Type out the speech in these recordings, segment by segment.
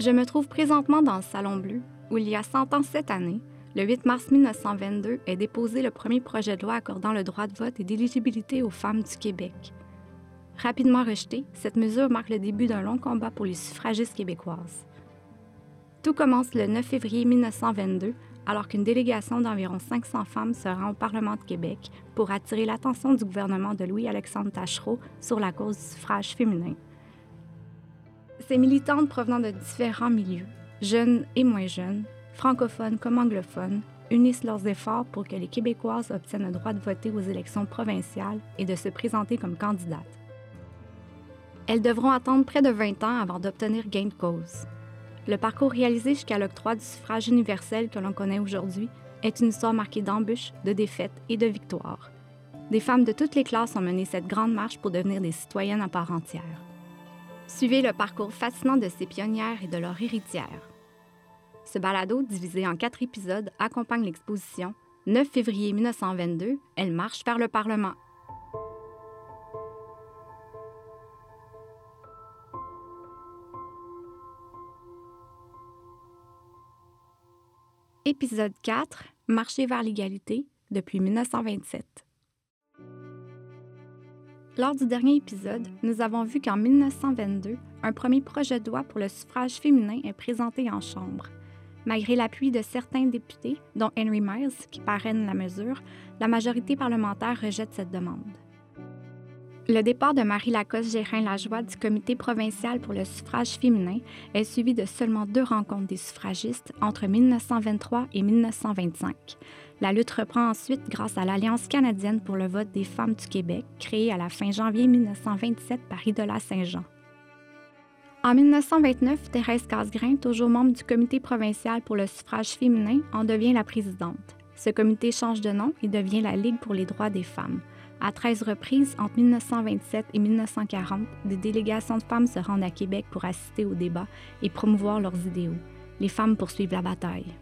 Je me trouve présentement dans le Salon Bleu, où il y a 100 ans cette année, le 8 mars 1922, est déposé le premier projet de loi accordant le droit de vote et d'éligibilité aux femmes du Québec. Rapidement rejetée, cette mesure marque le début d'un long combat pour les suffragistes québécoises. Tout commence le 9 février 1922, alors qu'une délégation d'environ 500 femmes se rend au Parlement de Québec pour attirer l'attention du gouvernement de Louis-Alexandre Tachereau sur la cause du suffrage féminin. Ces militantes provenant de différents milieux, jeunes et moins jeunes, francophones comme anglophones, unissent leurs efforts pour que les Québécoises obtiennent le droit de voter aux élections provinciales et de se présenter comme candidates. Elles devront attendre près de 20 ans avant d'obtenir gain de cause. Le parcours réalisé jusqu'à l'octroi du suffrage universel que l'on connaît aujourd'hui est une histoire marquée d'embûches, de défaites et de victoires. Des femmes de toutes les classes ont mené cette grande marche pour devenir des citoyennes à part entière. Suivez le parcours fascinant de ces pionnières et de leurs héritières. Ce balado, divisé en quatre épisodes, accompagne l'exposition 9 février 1922, Elle marche vers le Parlement. Épisode 4, Marcher vers l'égalité depuis 1927. Lors du dernier épisode, nous avons vu qu'en 1922, un premier projet de loi pour le suffrage féminin est présenté en Chambre. Malgré l'appui de certains députés, dont Henry Miles, qui parraine la mesure, la majorité parlementaire rejette cette demande. Le départ de Marie Lacoste-Gérin-Lajoie du comité provincial pour le suffrage féminin est suivi de seulement deux rencontres des suffragistes entre 1923 et 1925. La lutte reprend ensuite grâce à l'Alliance canadienne pour le vote des femmes du Québec, créée à la fin janvier 1927 par Idola Saint-Jean. En 1929, Thérèse Casgrain, toujours membre du comité provincial pour le suffrage féminin, en devient la présidente. Ce comité change de nom et devient la Ligue pour les droits des femmes. À 13 reprises, entre 1927 et 1940, des délégations de femmes se rendent à Québec pour assister aux débats et promouvoir leurs idéaux. Les femmes poursuivent la bataille.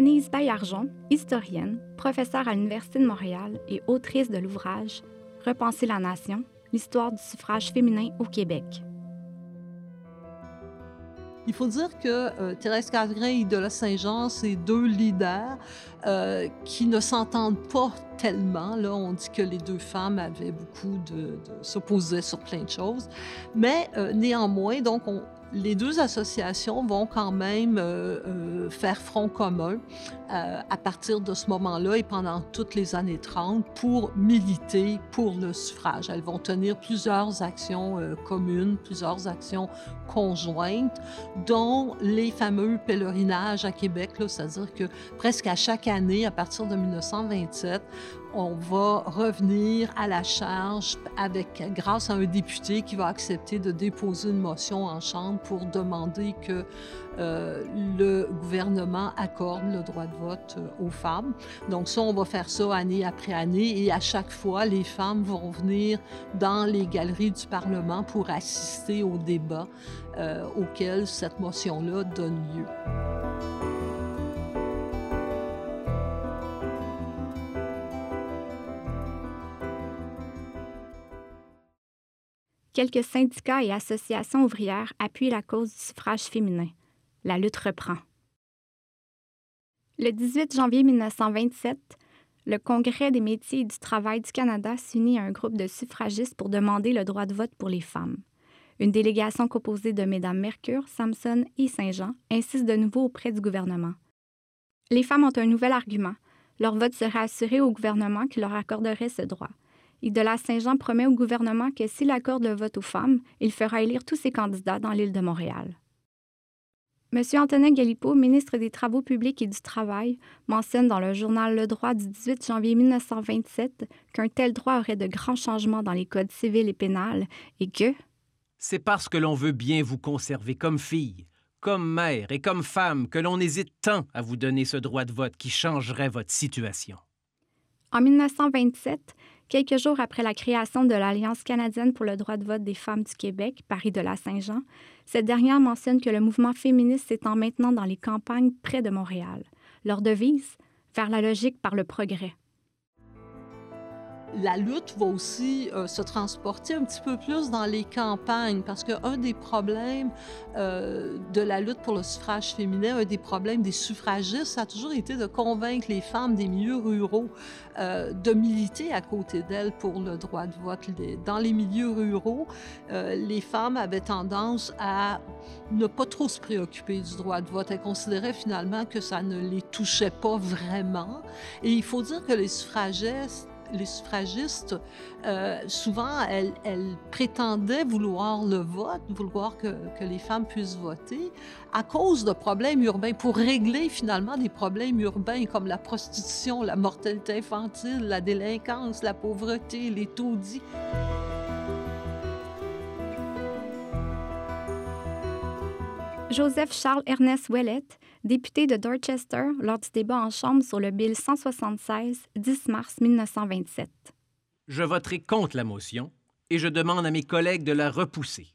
Denise Baillargeon, historienne, professeure à l'Université de Montréal et autrice de l'ouvrage Repenser la nation, l'histoire du suffrage féminin au Québec. Il faut dire que euh, Thérèse Casgrain et Idola Saint-Jean, c'est deux leaders euh, qui ne s'entendent pas tellement. Là, on dit que les deux femmes avaient beaucoup de, de s'opposaient sur plein de choses, mais euh, néanmoins, donc on, les deux associations vont quand même euh, euh, faire front commun euh, à partir de ce moment-là et pendant toutes les années 30 pour militer pour le suffrage. Elles vont tenir plusieurs actions communes, plusieurs actions conjointes, dont les fameux pèlerinages à Québec, c'est-à-dire que presque à chaque année, à partir de 1927, on va revenir à la charge avec, grâce à un député qui va accepter de déposer une motion en Chambre pour demander que euh, le gouvernement accorde le droit de vote euh, aux femmes. Donc ça, on va faire ça année après année et à chaque fois, les femmes vont venir dans les galeries du Parlement pour assister au débat euh, auquel cette motion-là donne lieu. Quelques syndicats et associations ouvrières appuient la cause du suffrage féminin. La lutte reprend. Le 18 janvier 1927, le Congrès des métiers et du travail du Canada s'unit à un groupe de suffragistes pour demander le droit de vote pour les femmes. Une délégation composée de Mesdames Mercure, Samson et Saint-Jean insiste de nouveau auprès du gouvernement. Les femmes ont un nouvel argument. Leur vote serait assuré au gouvernement qui leur accorderait ce droit. Idola Saint-Jean promet au gouvernement que s'il accorde le vote aux femmes, il fera élire tous ses candidats dans l'île de Montréal. M. Antonin Galipo, ministre des Travaux publics et du Travail, mentionne dans le journal Le Droit du 18 janvier 1927 qu'un tel droit aurait de grands changements dans les codes civils et pénals et que C'est parce que l'on veut bien vous conserver comme fille, comme mère et comme femme que l'on hésite tant à vous donner ce droit de vote qui changerait votre situation. En 1927, Quelques jours après la création de l'Alliance canadienne pour le droit de vote des femmes du Québec, Paris de la Saint-Jean, cette dernière mentionne que le mouvement féministe s'étend maintenant dans les campagnes près de Montréal. Leur devise Faire la logique par le progrès la lutte va aussi euh, se transporter un petit peu plus dans les campagnes parce qu'un des problèmes euh, de la lutte pour le suffrage féminin, un des problèmes des suffragistes, ça a toujours été de convaincre les femmes des milieux ruraux euh, de militer à côté d'elles pour le droit de vote. Dans les milieux ruraux, les femmes avaient tendance à ne pas trop se préoccuper du droit de vote. Elles considéraient finalement que ça ne les touchait pas vraiment. Et il faut dire que les suffragistes les suffragistes, euh, souvent, elles, prétendaient vouloir le vote, vouloir que, que, les femmes puissent voter, à cause de problèmes urbains, pour régler finalement des problèmes urbains comme la prostitution, la mortalité infantile, la délinquance, la pauvreté, les taudis. Joseph Charles Ernest Ouellette député de Dorchester lors du débat en Chambre sur le Bill 176, 10 mars 1927. Je voterai contre la motion et je demande à mes collègues de la repousser.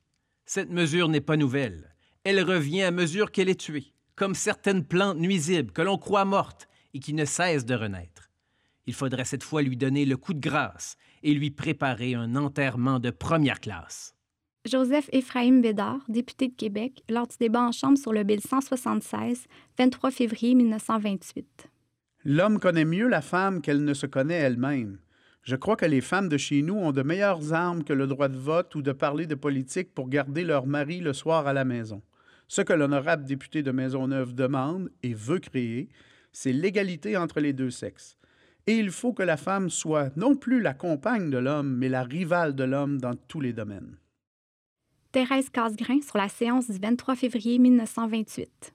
Cette mesure n'est pas nouvelle. Elle revient à mesure qu'elle est tuée, comme certaines plantes nuisibles que l'on croit mortes et qui ne cessent de renaître. Il faudrait cette fois lui donner le coup de grâce et lui préparer un enterrement de première classe. Joseph Ephraim Bédard, député de Québec, lors du débat en Chambre sur le Bill 176, 23 février 1928. L'homme connaît mieux la femme qu'elle ne se connaît elle-même. Je crois que les femmes de chez nous ont de meilleures armes que le droit de vote ou de parler de politique pour garder leur mari le soir à la maison. Ce que l'honorable député de Maisonneuve demande et veut créer, c'est l'égalité entre les deux sexes. Et il faut que la femme soit non plus la compagne de l'homme, mais la rivale de l'homme dans tous les domaines. Thérèse Casgrain sur la séance du 23 février 1928.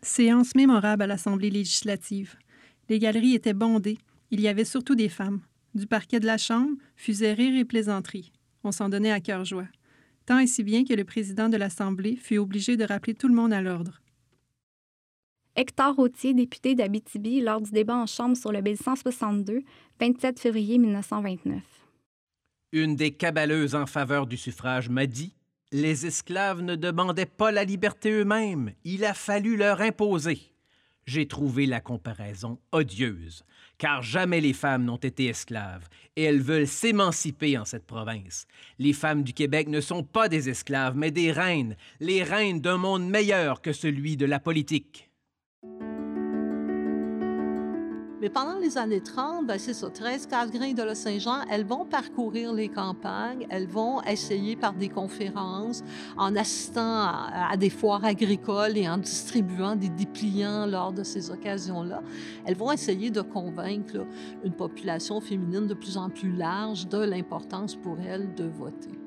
Séance mémorable à l'Assemblée législative. Les galeries étaient bondées. Il y avait surtout des femmes. Du parquet de la Chambre fusaient rire et plaisanterie. On s'en donnait à cœur joie. Tant et si bien que le président de l'Assemblée fut obligé de rappeler tout le monde à l'ordre. Hector Autier, député d'Abitibi, lors du débat en Chambre sur le Bill 162, 27 février 1929. Une des cabaleuses en faveur du suffrage m'a dit Les esclaves ne demandaient pas la liberté eux-mêmes, il a fallu leur imposer. J'ai trouvé la comparaison odieuse, car jamais les femmes n'ont été esclaves, et elles veulent s'émanciper en cette province. Les femmes du Québec ne sont pas des esclaves, mais des reines, les reines d'un monde meilleur que celui de la politique. Mais pendant les années 30, ben c'est ça, Thérèse Casgrain de la Saint-Jean, elles vont parcourir les campagnes, elles vont essayer par des conférences, en assistant à, des foires agricoles et en distribuant des dépliants lors de ces occasions-là, elles vont essayer de convaincre une population féminine de plus en plus large de l'importance pour elles de voter.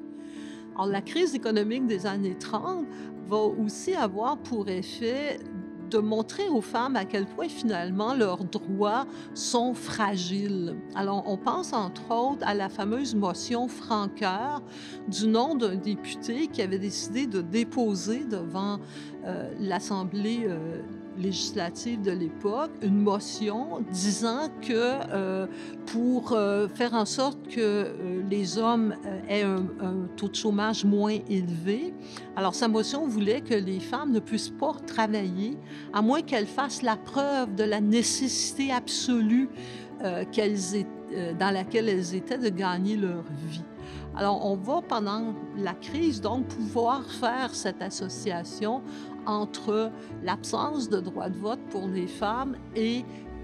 Alors, la crise économique des années 30 va aussi avoir pour effet de montrer aux femmes à quel point finalement leurs droits sont fragiles. Alors, on pense entre autres à la fameuse motion Franqueur du nom d'un député qui avait décidé de déposer devant euh, l'Assemblée euh, législative de l'époque une motion disant que euh, pour euh, faire en sorte que euh, les hommes aient un, taux de chômage moins élevé, alors sa motion voulait que les femmes ne puissent pas travailler à moins qu'elles fassent la preuve de la nécessité absolue qu'elles dans laquelle elles étaient de gagner leur vie. Alors, on va pendant la crise donc pouvoir faire cette association entre l'absence de droit de vote pour les femmes et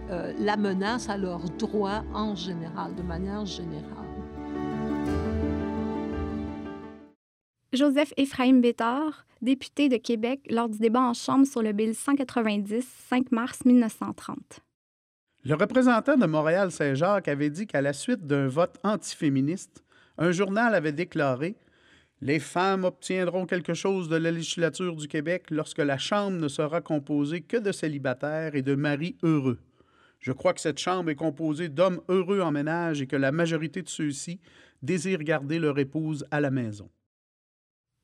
euh, la menace à leurs droits en général, de manière générale. Joseph Ephraim Bétard, député de Québec lors du débat en Chambre sur le Bill 190, 5 mars 1930. Le représentant de Montréal-Saint-Jacques avait dit qu'à la suite d'un vote antiféministe, un journal avait déclaré les femmes obtiendront quelque chose de la législature du Québec lorsque la Chambre ne sera composée que de célibataires et de maris heureux. Je crois que cette Chambre est composée d'hommes heureux en ménage et que la majorité de ceux-ci désirent garder leur épouse à la maison.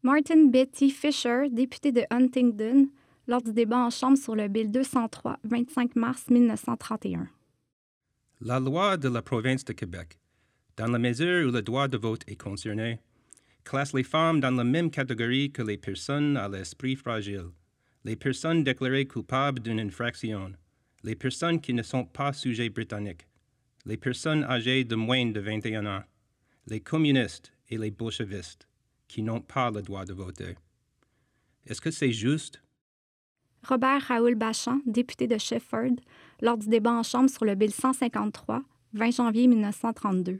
Martin Betty Fisher, député de Huntingdon, lors du débat en Chambre sur le Bill 203, 25 mars 1931. La loi de la province de Québec dans la mesure où le droit de vote est concerné, classe les femmes dans la même catégorie que les personnes à l'esprit fragile, les personnes déclarées coupables d'une infraction, les personnes qui ne sont pas sujets britanniques, les personnes âgées de moins de 21 ans, les communistes et les bolchevistes, qui n'ont pas le droit de voter. Est-ce que c'est juste? Robert Raoul Bachand, député de Shefford, lors du débat en Chambre sur le Bill 153, 20 janvier 1932.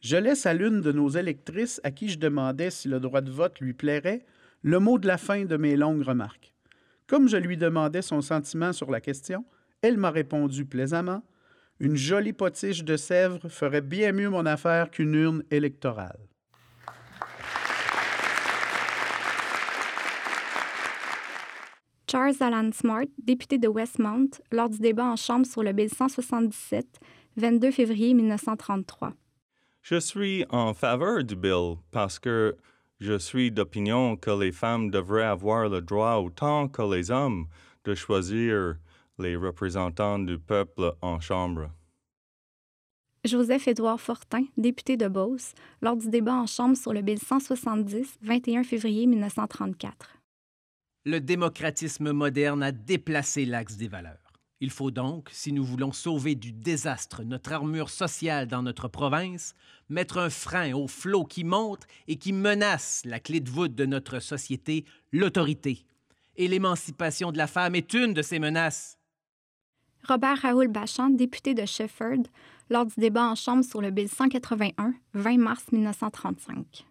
Je laisse à l'une de nos électrices à qui je demandais si le droit de vote lui plairait le mot de la fin de mes longues remarques. Comme je lui demandais son sentiment sur la question, elle m'a répondu plaisamment Une jolie potiche de Sèvres ferait bien mieux mon affaire qu'une urne électorale. Charles Alan Smart, député de Westmount, lors du débat en Chambre sur le Bill 177, 22 février 1933. Je suis en faveur du bill parce que je suis d'opinion que les femmes devraient avoir le droit autant que les hommes de choisir les représentants du peuple en Chambre. Joseph-Édouard Fortin, député de Beauce, lors du débat en Chambre sur le Bill 170, 21 février 1934. Le démocratisme moderne a déplacé l'axe des valeurs. Il faut donc, si nous voulons sauver du désastre notre armure sociale dans notre province, mettre un frein au flot qui monte et qui menace la clé de voûte de notre société, l'autorité. Et l'émancipation de la femme est une de ces menaces. Robert Raoul Bachand, député de Shefford, lors du débat en Chambre sur le Bill 181, 20 mars 1935.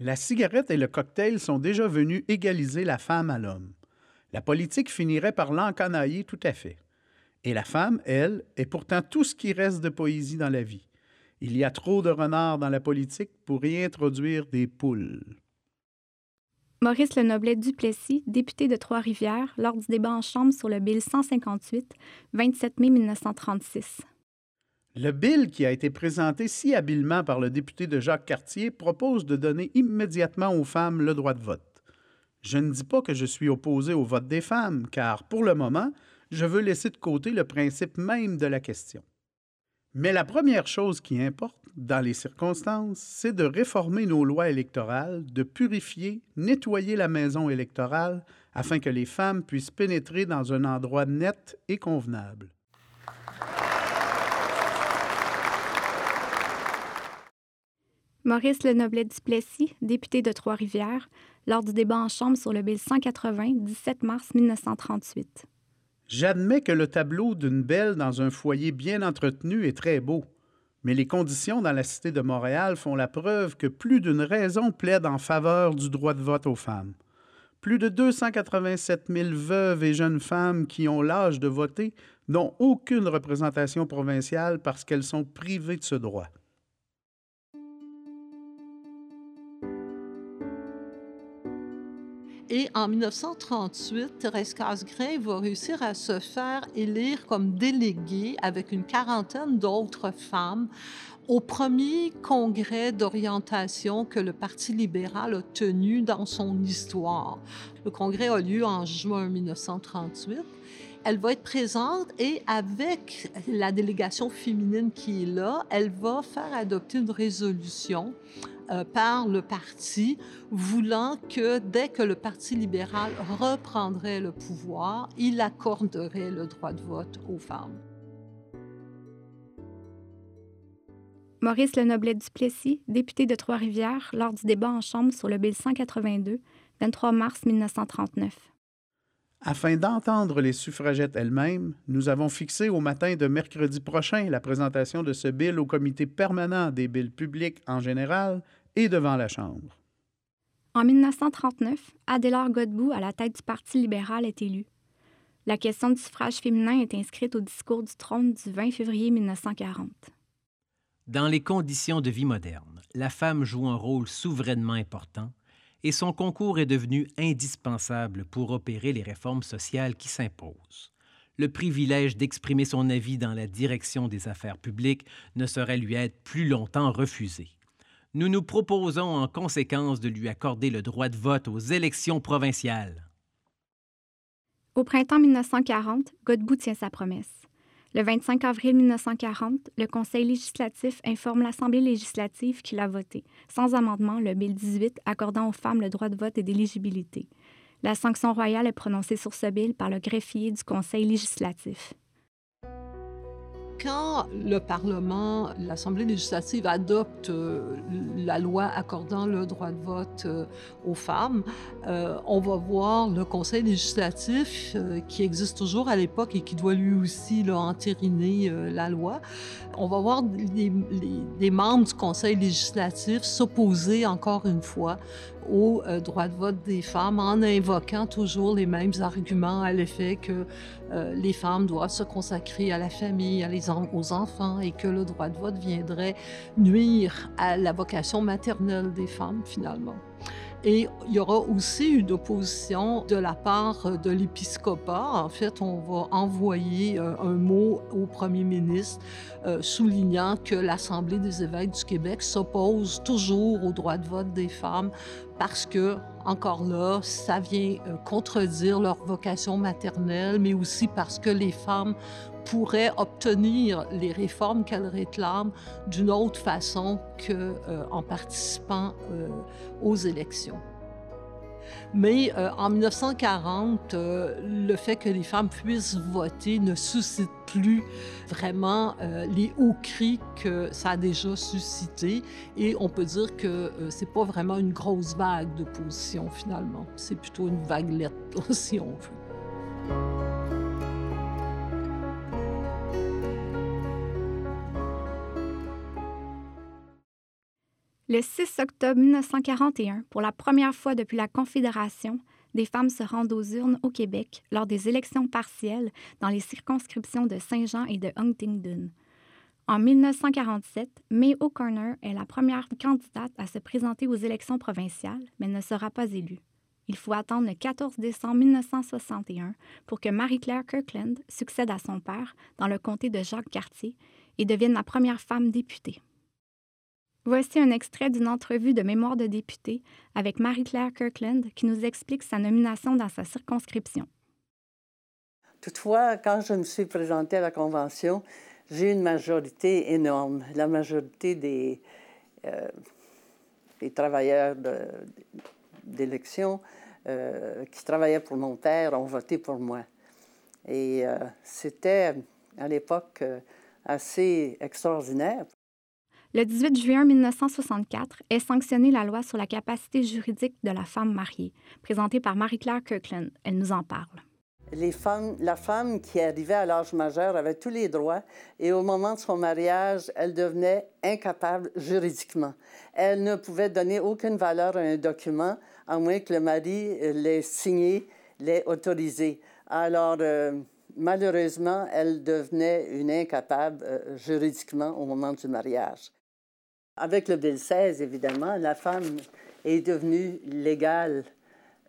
La cigarette et le cocktail sont déjà venus égaliser la femme à l'homme. La politique finirait par l'encanailler tout à fait. Et la femme, elle, est pourtant tout ce qui reste de poésie dans la vie. Il y a trop de renards dans la politique pour y introduire des poules. Maurice Lenoblet Duplessis, député de Trois-Rivières, lors du débat en Chambre sur le Bill 158, 27 mai 1936. Le bill qui a été présenté si habilement par le député de Jacques Cartier propose de donner immédiatement aux femmes le droit de vote. Je ne dis pas que je suis opposé au vote des femmes, car pour le moment, je veux laisser de côté le principe même de la question. Mais la première chose qui importe, dans les circonstances, c'est de réformer nos lois électorales, de purifier, nettoyer la maison électorale, afin que les femmes puissent pénétrer dans un endroit net et convenable. Maurice Lenoblet Duplessis, député de Trois-Rivières, lors du débat en Chambre sur le Bill 180, 17 mars 1938. J'admets que le tableau d'une belle dans un foyer bien entretenu est très beau, mais les conditions dans la cité de Montréal font la preuve que plus d'une raison plaide en faveur du droit de vote aux femmes. Plus de 287 000 veuves et jeunes femmes qui ont l'âge de voter n'ont aucune représentation provinciale parce qu'elles sont privées de ce droit. Et en 1938, Thérèse Casgrain va réussir à se faire élire comme déléguée avec une quarantaine d'autres femmes au premier congrès d'orientation que le Parti libéral a tenu dans son histoire. Le congrès a lieu en juin 1938 elle va être présente et avec la délégation féminine qui est là, elle va faire adopter une résolution euh, par le parti, voulant que dès que le Parti libéral reprendrait le pouvoir, il accorderait le droit de vote aux femmes. Maurice Lenoblet Duplessis, député de Trois-Rivières, lors du débat en Chambre sur le Bill 182, 23 mars 1939. Afin d'entendre les suffragettes elles-mêmes, nous avons fixé au matin de mercredi prochain la présentation de ce bill au comité permanent des bills publics en général et devant la Chambre. En 1939, Adélard Godbout, à la tête du Parti libéral, est élu. La question du suffrage féminin est inscrite au discours du trône du 20 février 1940. Dans les conditions de vie moderne, la femme joue un rôle souverainement important et son concours est devenu indispensable pour opérer les réformes sociales qui s'imposent. Le privilège d'exprimer son avis dans la direction des affaires publiques ne saurait lui être plus longtemps refusé. Nous nous proposons en conséquence de lui accorder le droit de vote aux élections provinciales. Au printemps 1940, Godbout tient sa promesse. Le 25 avril 1940, le Conseil législatif informe l'Assemblée législative qu'il a voté, sans amendement, le Bill 18 accordant aux femmes le droit de vote et d'éligibilité. La sanction royale est prononcée sur ce bill par le greffier du Conseil législatif quand le Parlement, l'Assemblée législative adopte euh, la loi accordant le droit de vote euh, aux femmes, euh, on va voir le Conseil législatif qui existe toujours à l'époque et qui doit lui aussi entériner la loi. On va voir les membres du Conseil législatif s'opposer encore une fois au droit de vote des femmes en invoquant toujours les mêmes arguments à l'effet que euh, les femmes doivent se consacrer à la famille, à les aux enfants et que le droit de vote viendrait nuire à la vocation maternelle des femmes finalement. Et il y aura aussi une opposition de la part de l'épiscopat. En fait, on va envoyer euh, un mot au premier ministre euh, soulignant que l'Assemblée des évêques du Québec s'oppose toujours au droit de vote des femmes parce que, encore là, ça vient euh, contredire leur vocation maternelle, mais aussi parce que les femmes pourraient obtenir les réformes qu'elles réclament d'une autre façon qu'en euh, participant euh, aux élections. Mais euh, en 1940, le fait que les femmes puissent voter ne suscite plus vraiment les hauts cris que ça a déjà suscité. Et on peut dire que c'est pas vraiment une grosse vague de position finalement. C'est plutôt une vaguelette, si on veut. Le 6 octobre 1941, pour la première fois depuis la Confédération, des femmes se rendent aux urnes au Québec lors des élections partielles dans les circonscriptions de Saint-Jean et de Huntingdon. En 1947, May O'Connor est la première candidate à se présenter aux élections provinciales, mais ne sera pas élue. Il faut attendre le 14 décembre 1961 pour que Marie-Claire Kirkland succède à son père dans le comté de Jacques-Cartier et devienne la première femme députée. Voici un extrait d'une entrevue de mémoire de député avec Marie-Claire Kirkland qui nous explique sa nomination dans sa circonscription. Toutefois, quand je me suis présentée à la Convention, j'ai une majorité énorme. La majorité des, euh, travailleurs d'élection euh, qui travaillaient pour mon père ont voté pour moi. Et euh, c'était à l'époque assez extraordinaire. Le 18 juin 1964 est sanctionnée la loi sur la capacité juridique de la femme mariée, présentée par Marie-Claire Kirkland. Elle nous en parle. La femme qui arrivait à l'âge majeur avait tous les droits et au moment de son mariage, elle devenait incapable juridiquement. Elle ne pouvait donner aucune valeur à un document à moins que le mari l'ait signé, l'ait autorisé. Alors, euh, malheureusement, elle devenait une incapable euh, juridiquement au moment du mariage. Avec le Bill 16, évidemment, la femme est devenue légale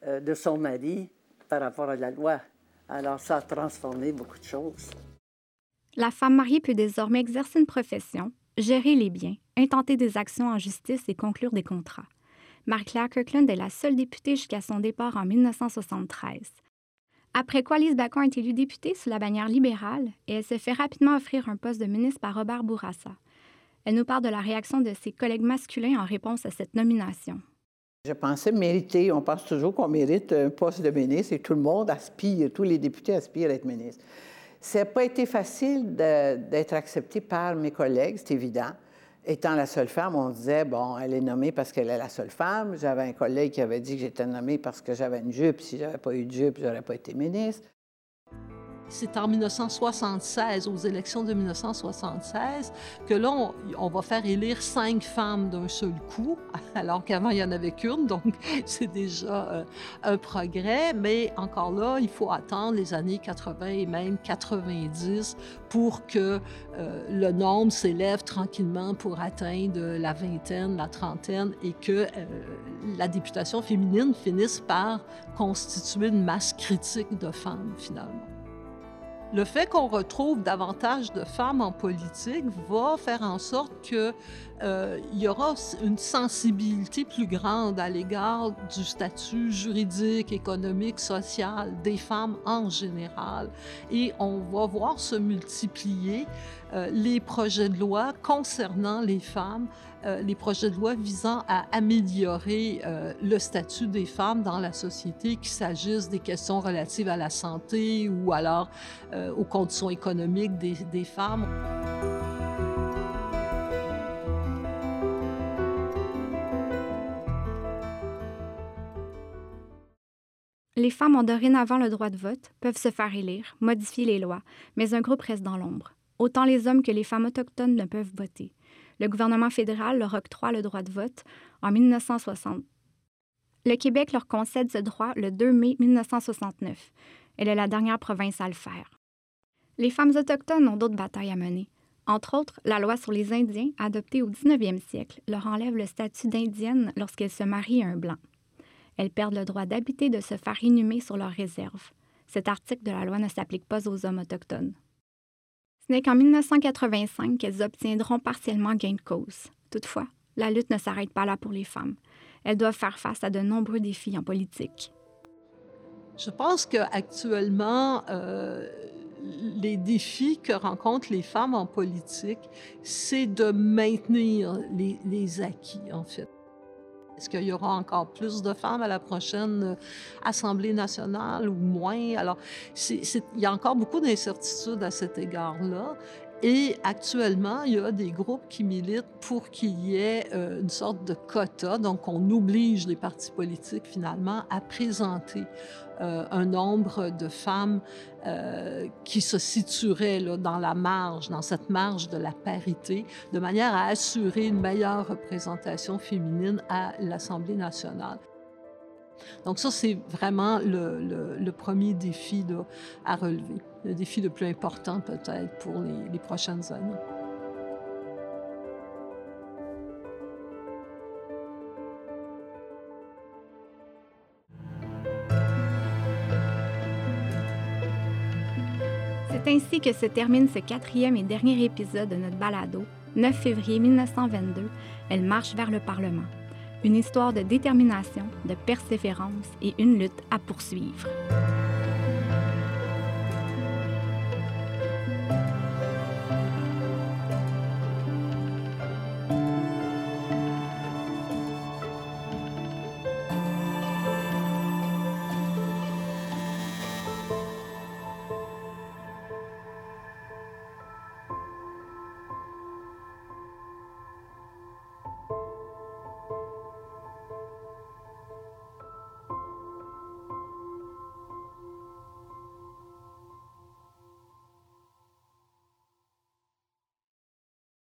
euh, de son mari par rapport à la loi. Alors, ça a transformé beaucoup de choses. La femme mariée peut désormais exercer une profession, gérer les biens, intenter des actions en justice et conclure des contrats. Marie-Claire Kirkland est la seule députée jusqu'à son départ en 1973. Après quoi, Lise Bacon est élue députée sous la bannière libérale et elle se fait rapidement offrir un poste de ministre par Robert Bourassa. Elle nous parle de la réaction de ses collègues masculins en réponse à cette nomination. Je pensais mériter, on pense toujours qu'on mérite un poste de ministre et tout le monde aspire, tous les députés aspirent à être ministre. Ça n'a pas été facile d'être accepté par mes collègues, c'est évident. Étant la seule femme, on disait, bon, elle est nommée parce qu'elle est la seule femme. J'avais un collègue qui avait dit que j'étais nommée parce que j'avais une jupe. Si j'avais pas eu de jupe, j'aurais pas été ministre. C'est en 1976, aux élections de 1976, que là, on, va faire élire cinq femmes d'un seul coup, alors qu'avant, il n'y en avait qu'une, donc c'est déjà euh, un progrès. Mais encore là, il faut attendre les années 80 et même 90 pour que euh, le nombre s'élève tranquillement pour atteindre la vingtaine, la trentaine, et que euh, la députation féminine finisse par constituer une masse critique de femmes, finalement. Le fait qu'on retrouve davantage de femmes en politique va faire en sorte que euh, il y aura une sensibilité plus grande à l'égard du statut juridique, économique, social des femmes en général. Et on va voir se multiplier euh, les projets de loi concernant les femmes, euh, les projets de loi visant à améliorer le statut des femmes dans la société, qu'il s'agisse des questions relatives à la santé ou alors aux conditions économiques des, des femmes. Les femmes ont dorénavant le droit de vote, peuvent se faire élire, modifier les lois, mais un groupe reste dans l'ombre. Autant les hommes que les femmes autochtones ne peuvent voter. Le gouvernement fédéral leur octroie le droit de vote en 1960. Le Québec leur concède ce droit le 2 mai 1969. Elle est la dernière province à le faire. Les femmes autochtones ont d'autres batailles à mener. Entre autres, la loi sur les Indiens, adoptée au 19e siècle, leur enlève le statut d'indienne lorsqu'elles se marient à un blanc elles perdent le droit d'habiter de se faire inhumer sur leurs réserves. Cet article de la loi ne s'applique pas aux hommes autochtones. Ce n'est qu'en 1985 qu'elles obtiendront partiellement gain de cause. Toutefois, la lutte ne s'arrête pas là pour les femmes. Elles doivent faire face à de nombreux défis en politique. Je pense qu'actuellement, euh, les défis que rencontrent les femmes en politique, c'est de maintenir les, les acquis, en fait. Est-ce qu'il y aura encore plus de femmes à la prochaine euh, Assemblée nationale ou moins? Alors, il y a encore beaucoup d'incertitudes à cet égard-là. Et actuellement, il y a des groupes qui militent pour qu'il y ait euh, une sorte de quota, donc on oblige les partis politiques finalement à présenter euh, un nombre de femmes euh, qui se situeraient là, dans la marge, dans cette marge de la parité, de manière à assurer une meilleure représentation féminine à l'Assemblée nationale. Donc ça, c'est vraiment le, premier défi à relever, le défi le plus important peut-être pour les, prochaines années. C'est ainsi que se termine ce quatrième et dernier épisode de notre balado, 9 février 1922, Elle marche vers le Parlement une histoire de détermination, de persévérance et une lutte à poursuivre.